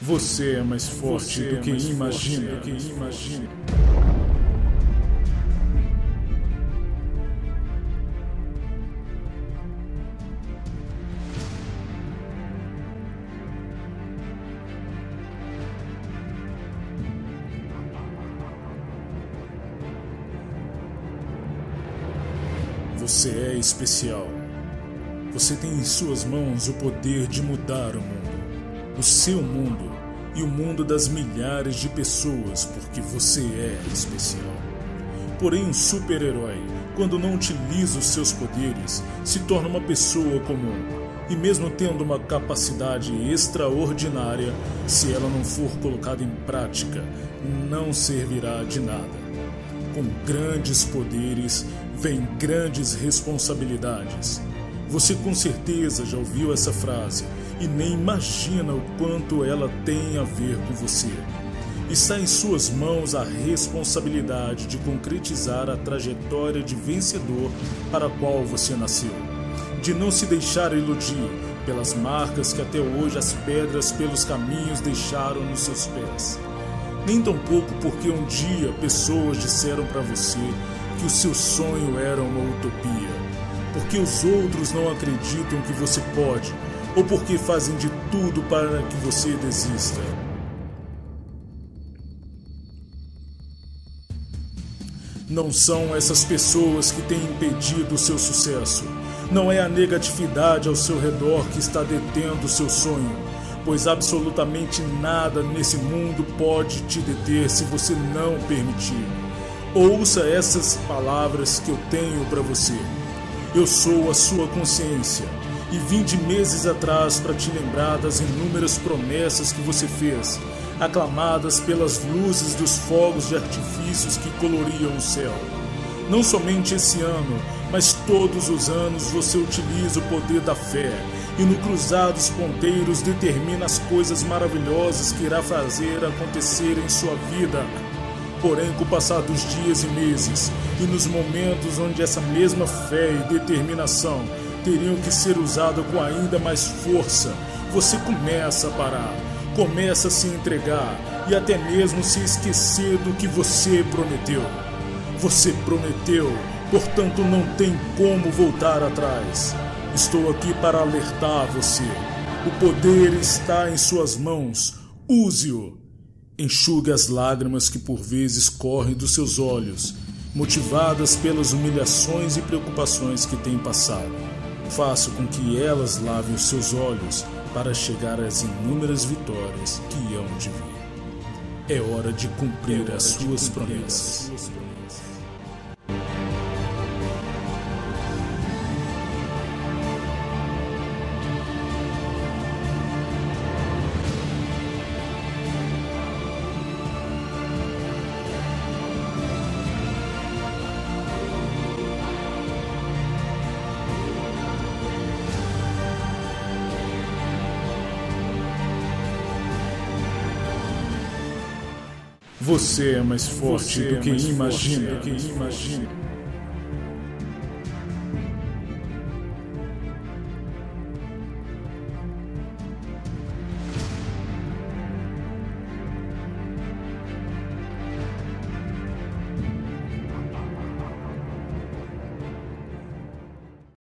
Você é mais forte do que imagina. Você é especial. Você tem em suas mãos o poder de mudar o mundo, o seu mundo e o mundo das milhares de pessoas, porque você é especial. Porém, um super-herói, quando não utiliza os seus poderes, se torna uma pessoa comum. E mesmo tendo uma capacidade extraordinária, se ela não for colocada em prática, não servirá de nada. Com grandes poderes vem grandes responsabilidades. Você com certeza já ouviu essa frase e nem imagina o quanto ela tem a ver com você. Está em suas mãos a responsabilidade de concretizar a trajetória de vencedor para a qual você nasceu. De não se deixar iludir pelas marcas que até hoje as pedras pelos caminhos deixaram nos seus pés. Nem tampouco porque um dia pessoas disseram para você que o seu sonho era uma utopia, porque os outros não acreditam que você pode, ou porque fazem de tudo para que você desista. Não são essas pessoas que têm impedido o seu sucesso. Não é a negatividade ao seu redor que está detendo o seu sonho, pois absolutamente nada nesse mundo pode te deter se você não permitir. Ouça essas palavras que eu tenho para você. Eu sou a sua consciência e vim de meses atrás para te lembrar das inúmeras promessas que você fez, aclamadas pelas luzes dos fogos de artifícios que coloriam o céu. Não somente esse ano, mas todos os anos você utiliza o poder da fé e no cruzar dos ponteiros determina as coisas maravilhosas que irá fazer acontecer em sua vida. Porém, com o passar dos dias e meses, e nos momentos onde essa mesma fé e determinação teriam que ser usada com ainda mais força, você começa a parar, começa a se entregar e até mesmo se esquecer do que você prometeu. Você prometeu, portanto não tem como voltar atrás. Estou aqui para alertar você. O poder está em suas mãos. Use-o. Enxugue as lágrimas que por vezes correm dos seus olhos, motivadas pelas humilhações e preocupações que tem passado. Faça com que elas lavem os seus olhos para chegar às inúmeras vitórias que hão de vir. É hora de cumprir, é hora as, suas de cumprir as suas promessas. Você é mais forte do que imagina.